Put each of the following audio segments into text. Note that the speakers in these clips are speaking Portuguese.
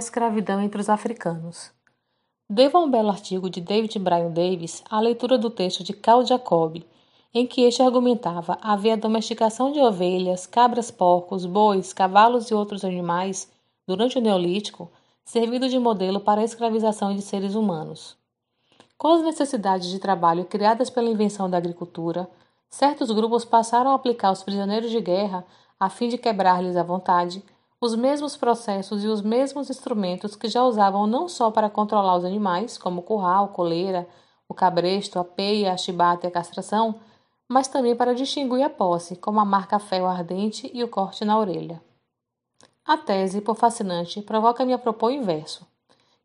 Escravidão entre os africanos. Devo a um belo artigo de David Bryan Davis a leitura do texto de Carl Jacob, em que este argumentava haver a domesticação de ovelhas, cabras, porcos, bois, cavalos e outros animais durante o Neolítico, servido de modelo para a escravização de seres humanos. Com as necessidades de trabalho criadas pela invenção da agricultura, certos grupos passaram a aplicar aos prisioneiros de guerra, a fim de quebrar-lhes a vontade, os mesmos processos e os mesmos instrumentos que já usavam não só para controlar os animais, como o curral, coleira, o cabresto, a peia, a chibata e a castração, mas também para distinguir a posse, como a marca ferro ardente e o corte na orelha. A tese, por fascinante, provoca-me a propor o inverso,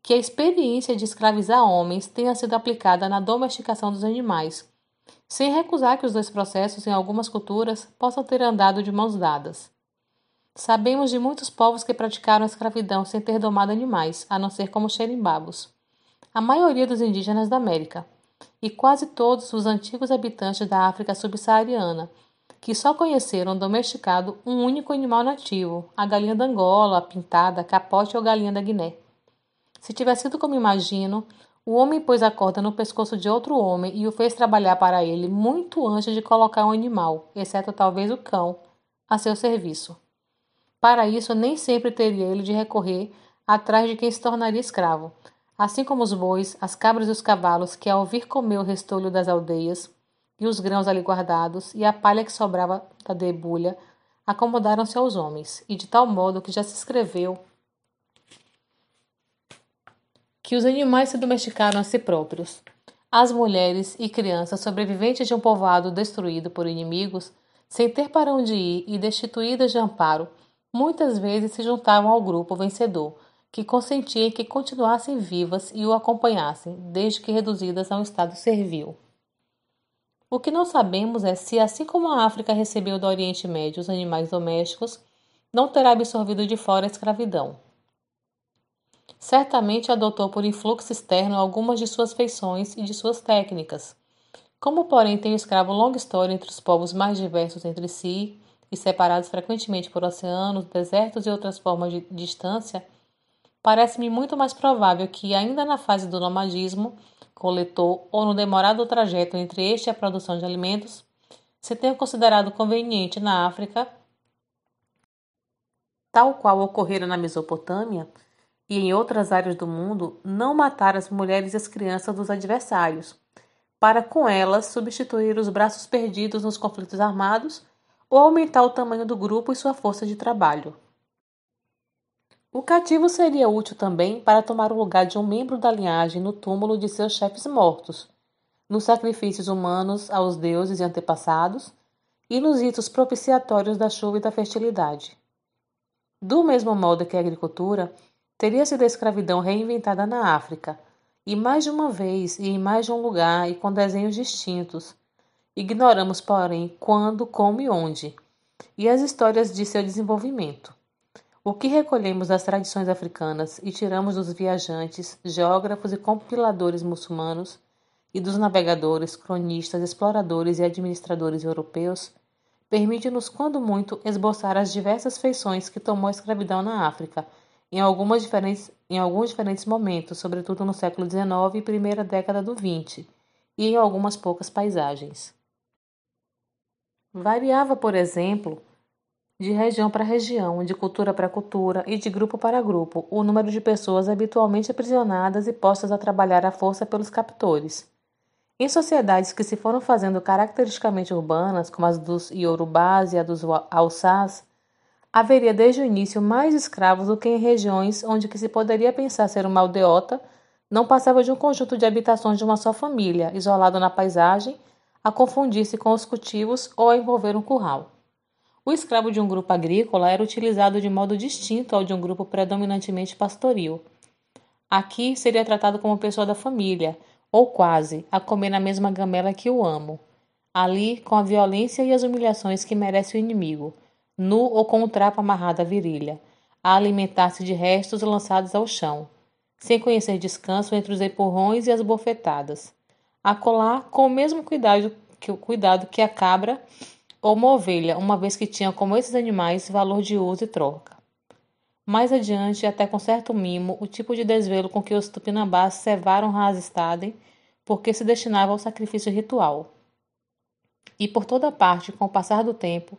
que a experiência de escravizar homens tenha sido aplicada na domesticação dos animais, sem recusar que os dois processos, em algumas culturas, possam ter andado de mãos dadas. Sabemos de muitos povos que praticaram a escravidão sem ter domado animais, a não ser como xerimbabos. A maioria dos indígenas da América, e quase todos os antigos habitantes da África subsaariana, que só conheceram domesticado um único animal nativo, a galinha da Angola, a pintada, a capote ou galinha da Guiné. Se tivesse sido como imagino, o homem pôs a corda no pescoço de outro homem e o fez trabalhar para ele muito antes de colocar um animal, exceto talvez o cão, a seu serviço. Para isso, nem sempre teria ele de recorrer atrás de quem se tornaria escravo, assim como os bois, as cabras e os cavalos que, ao vir comer o restolho das aldeias e os grãos ali guardados e a palha que sobrava da debulha, acomodaram-se aos homens, e de tal modo que já se escreveu que os animais se domesticaram a si próprios. As mulheres e crianças sobreviventes de um povoado destruído por inimigos, sem ter para onde ir e destituídas de amparo, muitas vezes se juntavam ao grupo vencedor, que consentia que continuassem vivas e o acompanhassem, desde que reduzidas a um estado servil. O que não sabemos é se, assim como a África recebeu do Oriente Médio os animais domésticos, não terá absorvido de fora a escravidão. Certamente adotou por influxo externo algumas de suas feições e de suas técnicas. Como, porém, tem o escravo longa história entre os povos mais diversos entre si, e separados frequentemente por oceanos, desertos e outras formas de distância, parece-me muito mais provável que, ainda na fase do nomadismo, coletor ou no demorado trajeto entre este e a produção de alimentos, se tenha considerado conveniente na África, tal qual ocorrera na Mesopotâmia e em outras áreas do mundo, não matar as mulheres e as crianças dos adversários, para com elas substituir os braços perdidos nos conflitos armados ou aumentar o tamanho do grupo e sua força de trabalho. O cativo seria útil também para tomar o lugar de um membro da linhagem no túmulo de seus chefes mortos, nos sacrifícios humanos aos deuses e antepassados e nos ritos propiciatórios da chuva e da fertilidade. Do mesmo modo que a agricultura, teria sido a escravidão reinventada na África, e mais de uma vez e em mais de um lugar e com desenhos distintos, Ignoramos, porém, quando, como e onde, e as histórias de seu desenvolvimento. O que recolhemos das tradições africanas e tiramos dos viajantes, geógrafos e compiladores muçulmanos e dos navegadores, cronistas, exploradores e administradores europeus, permite-nos, quando muito, esboçar as diversas feições que tomou a escravidão na África, em, algumas diferentes, em alguns diferentes momentos, sobretudo no século XIX e primeira década do XX, e em algumas poucas paisagens. Variava, por exemplo, de região para região, de cultura para cultura e de grupo para grupo, o número de pessoas habitualmente aprisionadas e postas a trabalhar à força pelos captores. Em sociedades que se foram fazendo caracteristicamente urbanas, como as dos Iorubás e a dos Alçás, haveria desde o início mais escravos do que em regiões onde que se poderia pensar ser uma aldeota não passava de um conjunto de habitações de uma só família, isolado na paisagem a confundir-se com os cultivos ou a envolver um curral. O escravo de um grupo agrícola era utilizado de modo distinto ao de um grupo predominantemente pastoril. Aqui seria tratado como pessoa da família, ou quase, a comer na mesma gamela que o amo. Ali, com a violência e as humilhações que merece o inimigo, nu ou com o um trapo amarrado à virilha, a alimentar-se de restos lançados ao chão, sem conhecer descanso entre os empurrões e as bofetadas acolá com o mesmo cuidado que o cuidado que a cabra ou uma ovelha, uma vez que tinha como esses animais valor de uso e troca. mais adiante, até com certo mimo, o tipo de desvelo com que os tupinambás cevaram Razestaden, porque se destinava ao sacrifício ritual. E por toda parte, com o passar do tempo,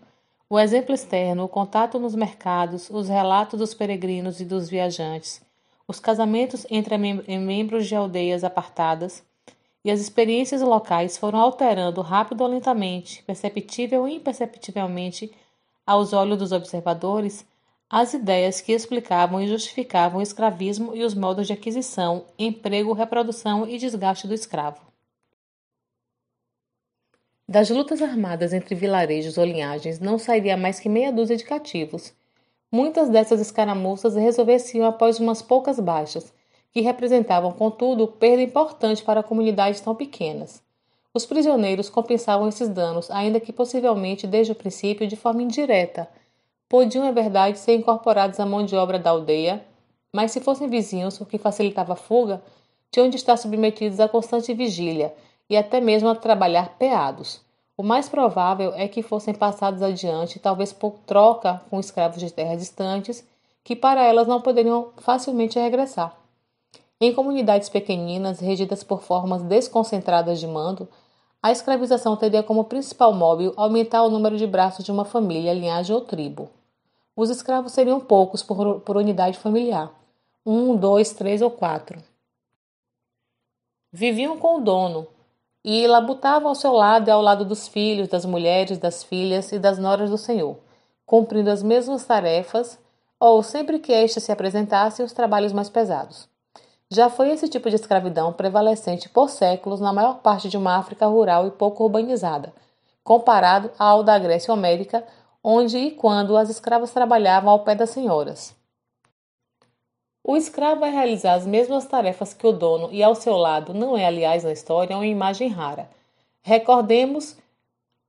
o exemplo externo, o contato nos mercados, os relatos dos peregrinos e dos viajantes, os casamentos entre membros de aldeias apartadas e as experiências locais foram alterando rápido ou lentamente, perceptível ou imperceptivelmente, aos olhos dos observadores, as ideias que explicavam e justificavam o escravismo e os modos de aquisição, emprego, reprodução e desgaste do escravo. Das lutas armadas entre vilarejos ou linhagens não sairia mais que meia dúzia de cativos. Muitas dessas escaramuças resolver-se após umas poucas baixas, que representavam, contudo, perda importante para comunidades tão pequenas. Os prisioneiros compensavam esses danos, ainda que possivelmente desde o princípio de forma indireta. Podiam, é verdade, ser incorporados à mão de obra da aldeia, mas se fossem vizinhos, o que facilitava a fuga, tinham de estar submetidos a constante vigília e até mesmo a trabalhar peados. O mais provável é que fossem passados adiante, talvez por troca com escravos de terras distantes, que para elas não poderiam facilmente regressar. Em comunidades pequeninas, regidas por formas desconcentradas de mando, a escravização teria como principal móvel aumentar o número de braços de uma família, linhagem ou tribo. Os escravos seriam poucos por, por unidade familiar um, dois, três ou quatro. Viviam com o dono, e labutavam ao seu lado e ao lado dos filhos, das mulheres, das filhas e das noras do Senhor, cumprindo as mesmas tarefas ou, sempre que estas se apresentassem, os trabalhos mais pesados. Já foi esse tipo de escravidão prevalecente por séculos na maior parte de uma África rural e pouco urbanizada, comparado ao da Grécia Homérica, onde e quando as escravas trabalhavam ao pé das senhoras. O escravo vai realizar as mesmas tarefas que o dono e ao seu lado não é, aliás, na história, uma imagem rara. Recordemos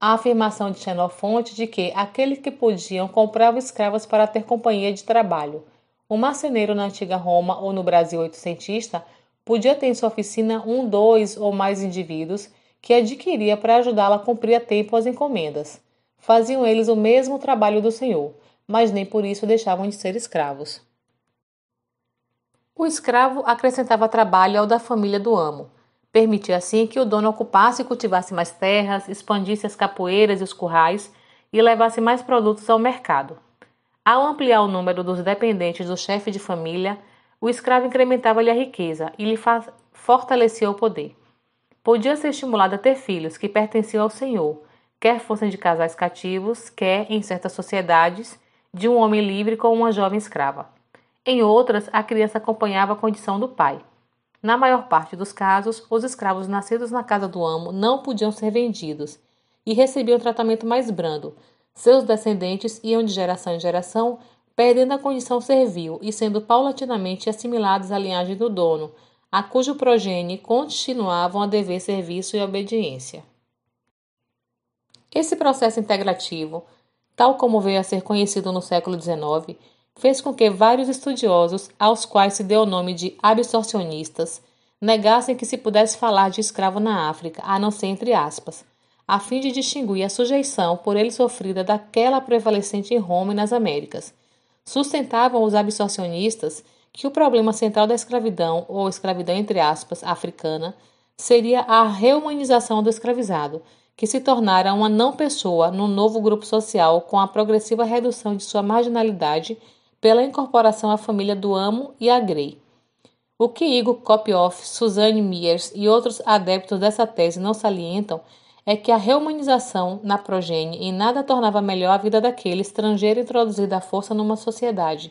a afirmação de Xenofonte de que aqueles que podiam compravam escravos para ter companhia de trabalho. O marceneiro na antiga Roma ou no Brasil oitocentista podia ter em sua oficina um, dois ou mais indivíduos que adquiria para ajudá-la a cumprir a tempo as encomendas. Faziam eles o mesmo trabalho do senhor, mas nem por isso deixavam de ser escravos. O escravo acrescentava trabalho ao da família do amo. Permitia assim que o dono ocupasse e cultivasse mais terras, expandisse as capoeiras e os currais e levasse mais produtos ao mercado. Ao ampliar o número dos dependentes do chefe de família, o escravo incrementava-lhe a riqueza e lhe fortalecia o poder. Podia ser estimulado a ter filhos que pertenciam ao senhor, quer fossem de casais cativos, quer, em certas sociedades, de um homem livre com uma jovem escrava. Em outras, a criança acompanhava a condição do pai. Na maior parte dos casos, os escravos nascidos na casa do amo não podiam ser vendidos e recebiam tratamento mais brando. Seus descendentes iam de geração em geração, perdendo a condição servil e sendo paulatinamente assimilados à linhagem do dono, a cujo progenie continuavam a dever serviço e obediência. Esse processo integrativo, tal como veio a ser conhecido no século XIX, fez com que vários estudiosos, aos quais se deu o nome de absorcionistas, negassem que se pudesse falar de escravo na África, a não ser entre aspas, a fim de distinguir a sujeição por ele sofrida daquela prevalecente em Roma e nas Américas. Sustentavam os absorcionistas que o problema central da escravidão, ou escravidão entre aspas, africana, seria a reumanização do escravizado, que se tornara uma não-pessoa no novo grupo social com a progressiva redução de sua marginalidade pela incorporação à família do Amo e a Grey. O que Igor Kopioff, Suzanne Miers e outros adeptos dessa tese não salientam é que a reumanização na progênie em nada tornava melhor a vida daquele estrangeiro introduzido à força numa sociedade.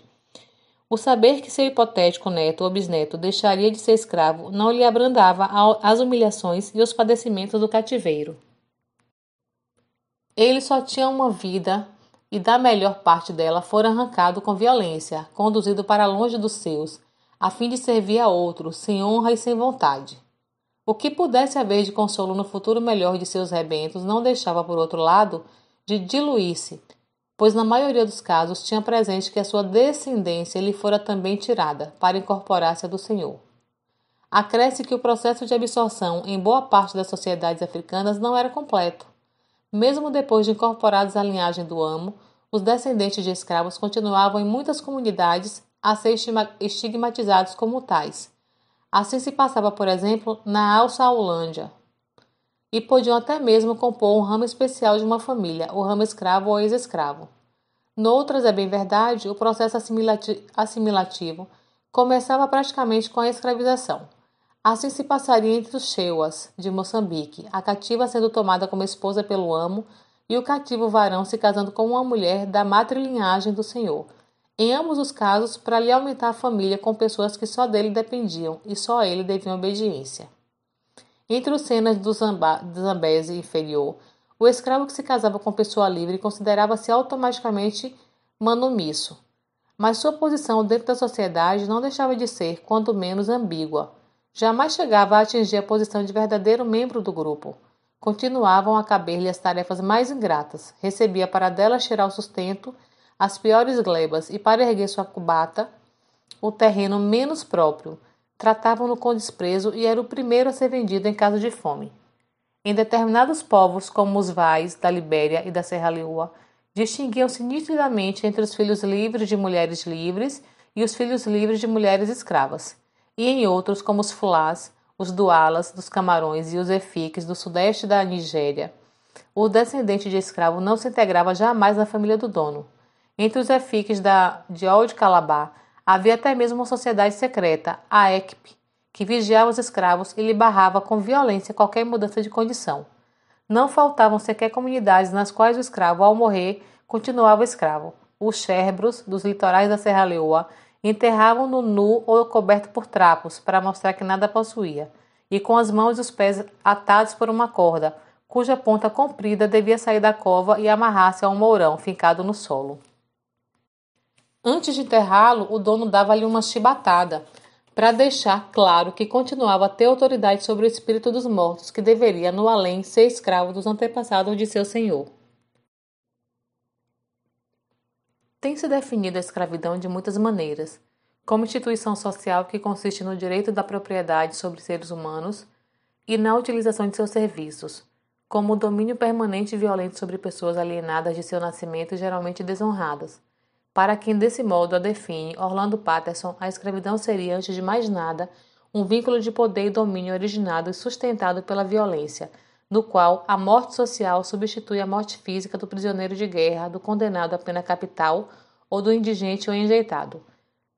O saber que seu hipotético neto ou bisneto deixaria de ser escravo não lhe abrandava as humilhações e os padecimentos do cativeiro. Ele só tinha uma vida e da melhor parte dela fora arrancado com violência, conduzido para longe dos seus, a fim de servir a outros, sem honra e sem vontade. O que pudesse haver de consolo no futuro melhor de seus rebentos não deixava, por outro lado, de diluir-se, pois na maioria dos casos tinha presente que a sua descendência lhe fora também tirada, para incorporar-se à do Senhor. Acresce que o processo de absorção em boa parte das sociedades africanas não era completo. Mesmo depois de incorporados à linhagem do amo, os descendentes de escravos continuavam em muitas comunidades a ser estigmatizados como tais. Assim se passava, por exemplo, na Alça-Holândia, e podiam até mesmo compor um ramo especial de uma família, o ramo escravo ou ex-escravo. Noutras, é bem verdade, o processo assimilativo começava praticamente com a escravização. Assim se passaria entre os Cheuas, de Moçambique, a cativa sendo tomada como esposa pelo amo e o cativo varão se casando com uma mulher da matrilinhagem do senhor. Em ambos os casos, para lhe aumentar a família com pessoas que só dele dependiam e só a ele deviam obediência. Entre os cenas do, Zamba, Zambese inferior, o escravo que se casava com pessoa livre considerava-se automaticamente manumisso, mas sua posição dentro da sociedade não deixava de ser, quanto menos, ambígua. Jamais chegava a atingir a posição de verdadeiro membro do grupo. Continuavam a caber-lhe as tarefas mais ingratas. Recebia para dela cheirar o sustento, as piores glebas e para erguer sua cubata, o terreno menos próprio, tratavam-no com desprezo e era o primeiro a ser vendido em caso de fome. Em determinados povos, como os Vais da Libéria e da Serra Leoa, distinguiam-se nitidamente entre os filhos livres de mulheres livres e os filhos livres de mulheres escravas, e em outros, como os Fulás, os Dualas dos Camarões e os Efiques do sudeste da Nigéria. O descendente de escravo não se integrava jamais na família do dono. Entre os Efiques da, de Old Calabar, Havia até mesmo uma sociedade secreta, a ECP, que vigiava os escravos e lhe barrava com violência qualquer mudança de condição. Não faltavam sequer comunidades nas quais o escravo, ao morrer, continuava escravo. Os sherbros dos litorais da Serra Leoa enterravam-no nu ou coberto por trapos, para mostrar que nada possuía, e com as mãos e os pés atados por uma corda, cuja ponta comprida devia sair da cova e amarrar-se a um mourão fincado no solo. Antes de enterrá-lo, o dono dava-lhe uma chibatada, para deixar claro que continuava a ter autoridade sobre o espírito dos mortos, que deveria, no além, ser escravo dos antepassados de seu senhor. Tem-se definido a escravidão de muitas maneiras, como instituição social que consiste no direito da propriedade sobre seres humanos e na utilização de seus serviços, como o domínio permanente e violento sobre pessoas alienadas de seu nascimento e geralmente desonradas para quem desse modo a define Orlando Patterson, a escravidão seria, antes de mais nada, um vínculo de poder e domínio originado e sustentado pela violência, no qual a morte social substitui a morte física do prisioneiro de guerra, do condenado à pena capital ou do indigente ou enjeitado.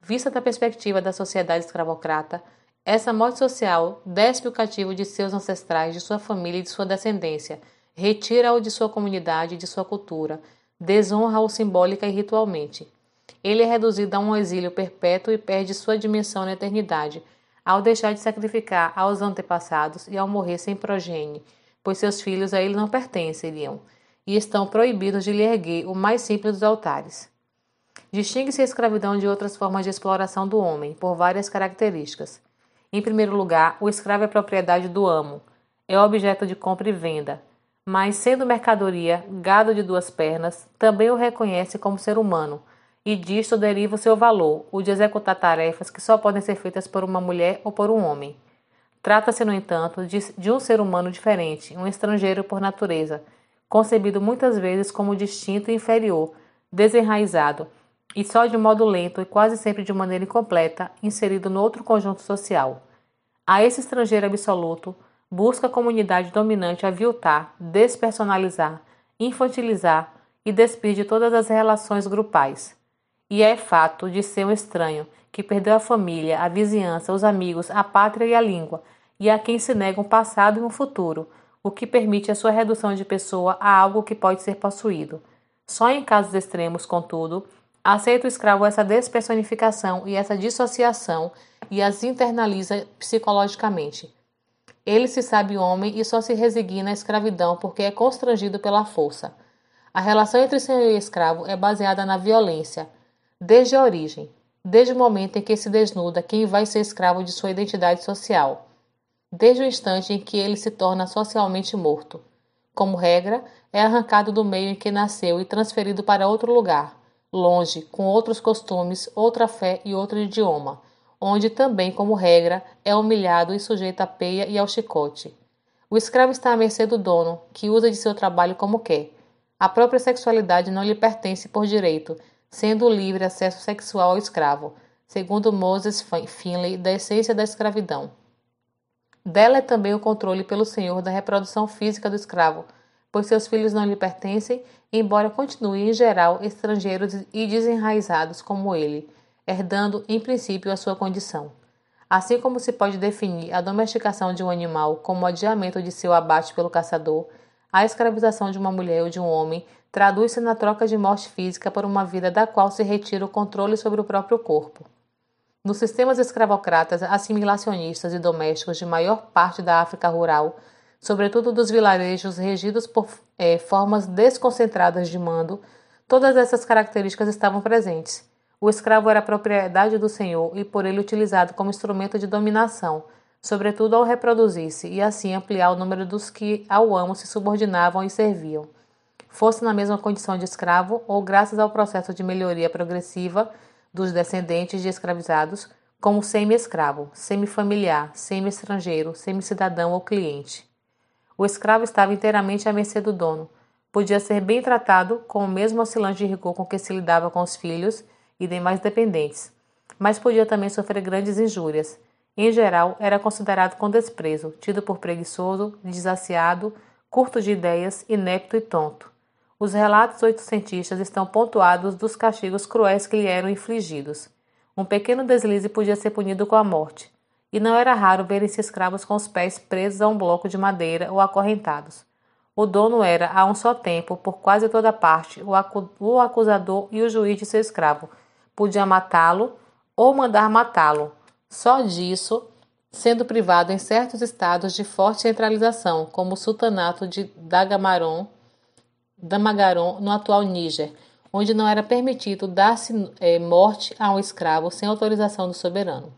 Vista da perspectiva da sociedade escravocrata, essa morte social despe o cativo de seus ancestrais, de sua família e de sua descendência, retira-o de sua comunidade e de sua cultura, desonra-o simbólica e ritualmente. Ele é reduzido a um exílio perpétuo e perde sua dimensão na eternidade, ao deixar de sacrificar aos antepassados e ao morrer sem progenie, pois seus filhos a ele não pertenceriam, e estão proibidos de lhe erguer o mais simples dos altares. Distingue-se a escravidão de outras formas de exploração do homem, por várias características. Em primeiro lugar, o escravo é propriedade do amo, é objeto de compra e venda, mas sendo mercadoria, gado de duas pernas, também o reconhece como ser humano, e disto deriva o seu valor, o de executar tarefas que só podem ser feitas por uma mulher ou por um homem. Trata-se, no entanto, de, de um ser humano diferente, um estrangeiro por natureza, concebido muitas vezes como distinto e inferior, desenraizado, e só de modo lento e quase sempre de maneira incompleta, inserido no outro conjunto social. A esse estrangeiro absoluto, busca a comunidade dominante aviltar, despersonalizar, infantilizar e despir de todas as relações grupais. E é fato de ser um estranho que perdeu a família, a vizinhança, os amigos, a pátria e a língua, e a quem se nega um passado e um futuro, o que permite a sua redução de pessoa a algo que pode ser possuído. Só em casos extremos, contudo, aceita o escravo essa despersonificação e essa dissociação e as internaliza psicologicamente. Ele se sabe homem e só se resigna à escravidão porque é constrangido pela força. A relação entre senhor e escravo é baseada na violência, desde a origem, desde o momento em que se desnuda quem vai ser escravo de sua identidade social, desde o instante em que ele se torna socialmente morto. Como regra, é arrancado do meio em que nasceu e transferido para outro lugar, longe, com outros costumes, outra fé e outro idioma onde também, como regra, é humilhado e sujeito à peia e ao chicote. O escravo está à mercê do dono, que usa de seu trabalho como quer. A própria sexualidade não lhe pertence por direito, sendo livre acesso sexual ao escravo. segundo Moses Finley, da essência da escravidão. Dela é também o controle pelo senhor da reprodução física do escravo, pois seus filhos não lhe pertencem, embora continuem, em geral, estrangeiros e desenraizados como ele, herdando, em princípio, a sua condição. Assim como se pode definir a domesticação de um animal como o adiamento de seu abate pelo caçador, a escravização de uma mulher ou de um homem traduz-se na troca de morte física por uma vida da qual se retira o controle sobre o próprio corpo. Nos sistemas escravocratas, assimilacionistas e domésticos de maior parte da África rural, sobretudo dos vilarejos regidos por é, formas desconcentradas de mando, todas essas características estavam presentes. O escravo era propriedade do senhor e por ele utilizado como instrumento de dominação, sobretudo ao reproduzir-se e assim ampliar o número dos que ao amo se subordinavam e serviam. Fosse na mesma condição de escravo ou graças ao processo de melhoria progressiva dos descendentes de escravizados, como semi-escravo, semi-familiar, semi-estrangeiro, semi-cidadão ou cliente. O escravo estava inteiramente à mercê do dono. Podia ser bem tratado com o mesmo oscilante de rigor com que se lidava com os filhos e demais dependentes, mas podia também sofrer grandes injúrias. Em geral, era considerado com desprezo, tido por preguiçoso, desaciado, curto de ideias, inepto e tonto. Os relatos oitocentistas estão pontuados dos castigos cruéis que lhe eram infligidos. Um pequeno deslize podia ser punido com a morte, e não era raro verem-se escravos com os pés presos a um bloco de madeira ou acorrentados. O dono era, a um só tempo, por quase toda parte, o acusador e o juiz de seu escravo, podia matá-lo ou mandar matá-lo. Só disso, sendo privado em certos estados de forte centralização, como o sultanato de Dagamaron, Damagaron, no atual Níger, onde não era permitido dar-se é, morte a um escravo sem autorização do soberano.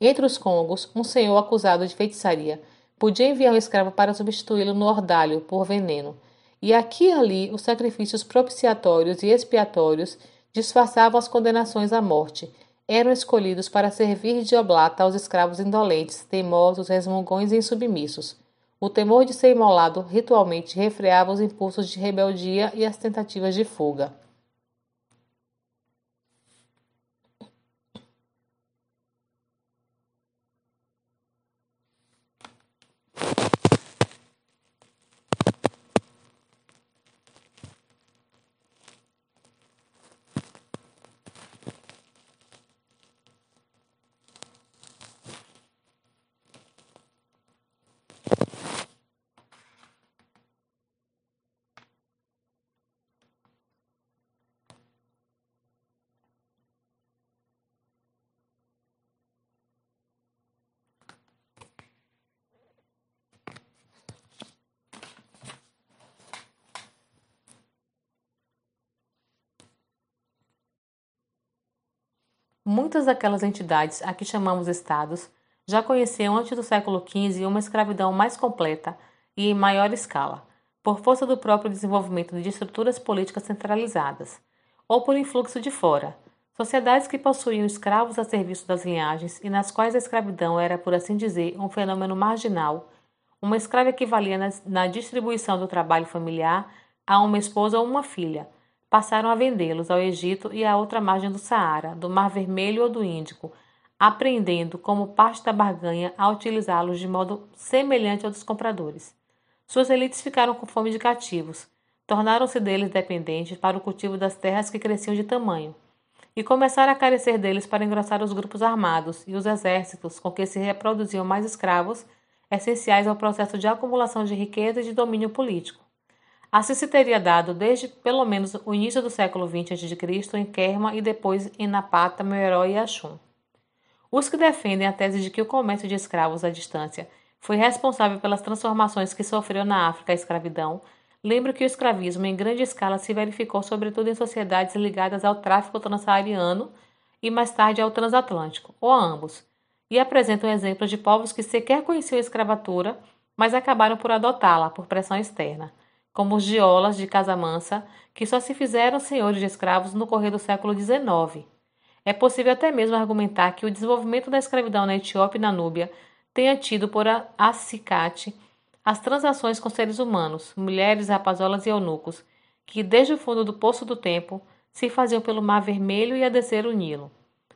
Entre os Congos, um senhor acusado de feitiçaria podia enviar um escravo para substituí-lo no ordalho por veneno, e aqui e ali os sacrifícios propiciatórios e expiatórios disfarçavam as condenações à morte. Eram escolhidos para servir de oblata aos escravos indolentes, teimosos, resmungões e insubmissos. O temor de ser imolado ritualmente refreava os impulsos de rebeldia e as tentativas de fuga. Muitas daquelas entidades a que chamamos estados já conheciam antes do século XV uma escravidão mais completa e em maior escala, por força do próprio desenvolvimento de estruturas políticas centralizadas, ou por influxo de fora, sociedades que possuíam escravos a serviço das linhagens e nas quais a escravidão era, por assim dizer, um fenômeno marginal, uma escrava equivalia na, na distribuição do trabalho familiar a uma esposa ou uma filha passaram a vendê-los ao Egito e à outra margem do Saara, do Mar Vermelho ou do Índico, aprendendo como parte da barganha a utilizá-los de modo semelhante ao dos compradores. Suas elites ficaram com fome de cativos, tornaram-se deles dependentes para o cultivo das terras que cresciam de tamanho, e começaram a carecer deles para engrossar os grupos armados e os exércitos com que se reproduziam mais escravos, essenciais ao processo de acumulação de riqueza e de domínio político. Assim se teria dado desde pelo menos o início do século XX a.C. em Kerma e depois em Napata, Meroe e Axum. Os que defendem a tese de que o comércio de escravos à distância foi responsável pelas transformações que sofreu na África a escravidão, lembram que o escravismo em grande escala se verificou sobretudo em sociedades ligadas ao tráfico transsaariano e mais tarde ao transatlântico, ou a ambos, e apresentam exemplos de povos que sequer conheciam a escravatura, mas acabaram por adotá-la por pressão externa como os diolas de Casamansa, que só se fizeram senhores de escravos no correr do século XIX. É possível até mesmo argumentar que o desenvolvimento da escravidão na Etiópia e na Núbia tenha tido por acicate as transações com seres humanos, mulheres, rapazolas e eunucos, que desde o fundo do poço do tempo se faziam pelo Mar Vermelho e a descer o Nilo.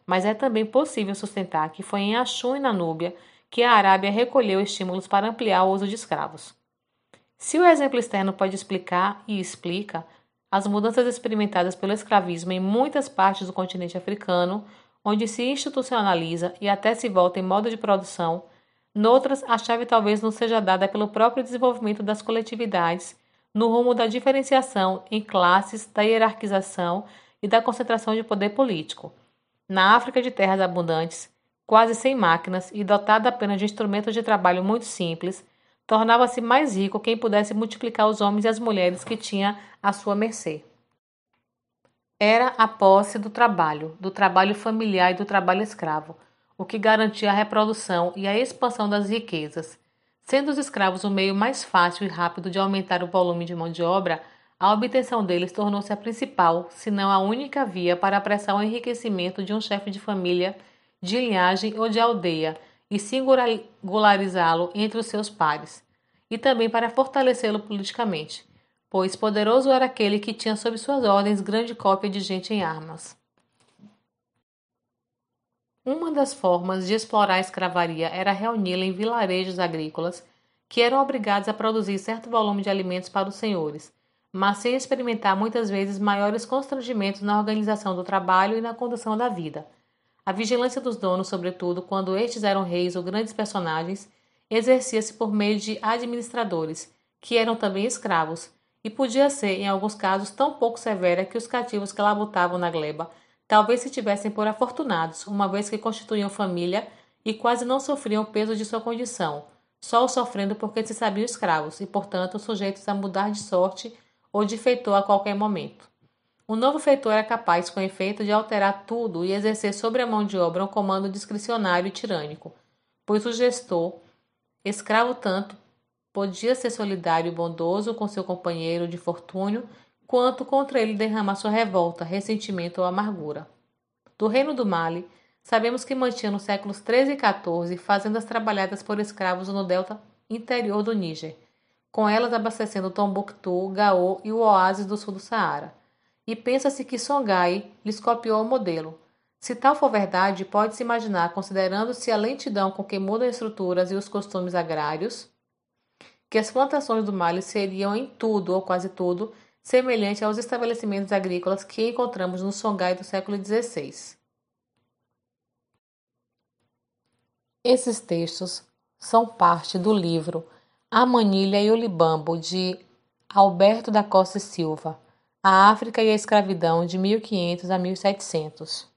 mas é também possível sustentar que foi em Axum e na Núbia que a Arábia recolheu estímulos para ampliar o uso de escravos. Se o exemplo externo pode explicar e explica as mudanças experimentadas pelo escravismo em muitas partes do continente africano, onde se institucionaliza e até se volta em modo de produção, noutras a chave talvez não seja dada pelo próprio desenvolvimento das coletividades no rumo da diferenciação em classes, da hierarquização e da concentração de poder político. Na África de terras abundantes, quase sem máquinas e dotada apenas de instrumentos de trabalho muito simples, tornava-se mais rico quem pudesse multiplicar os homens e as mulheres que tinha à sua mercê. Era a posse do trabalho, do trabalho familiar e do trabalho escravo, o que garantia a reprodução e a expansão das riquezas, Sendo os escravos o meio mais fácil e rápido de aumentar o volume de mão de obra, a obtenção deles tornou-se a principal, se não a única via para apressar o enriquecimento de um chefe de família, de linhagem ou de aldeia e singularizá-lo entre os seus pares, e também para fortalecê-lo politicamente, pois poderoso era aquele que tinha sob suas ordens grande cópia de gente em armas. Uma das formas de explorar a escravaria era reuni-la em vilarejos agrícolas, que eram obrigados a produzir certo volume de alimentos para os senhores, mas sem experimentar muitas vezes maiores constrangimentos na organização do trabalho e na condução da vida. A vigilância dos donos, sobretudo quando estes eram reis ou grandes personagens, exercia-se por meio de administradores, que eram também escravos, e podia ser, em alguns casos, tão pouco severa que os cativos que labutavam na gleba Talvez se tivessem por afortunados, uma vez que constituíam família e quase não sofriam o peso de sua condição, só o sofrendo porque se sabiam escravos e, portanto, sujeitos a mudar de sorte ou de feitor a qualquer momento. O novo feitor era capaz, com efeito, de alterar tudo e exercer sobre a mão de obra um comando discricionário e tirânico, pois o gestor, escravo tanto, podia ser solidário e bondoso com seu companheiro de fortúnio quanto contra ele derrama sua revolta, ressentimento ou amargura. Do reino do Mali, sabemos que mantinha nos séculos 13 e 14 fazendas trabalhadas por escravos no delta interior do Níger, com elas abastecendo Tombuctu, Gao e o oásis do sul do Saara. E pensa-se que Songhai lhes copiou o modelo. Se tal for verdade, pode-se imaginar, considerando-se a lentidão com que mudam as estruturas e os costumes agrários, que as plantações do Mali seriam em tudo ou quase tudo semelhante aos estabelecimentos agrícolas que encontramos no Songhai do século XVI. Esses textos são parte do livro A Manilha e o Libambo, de Alberto da Costa Silva, A África e a Escravidão, de 1500 a 1700.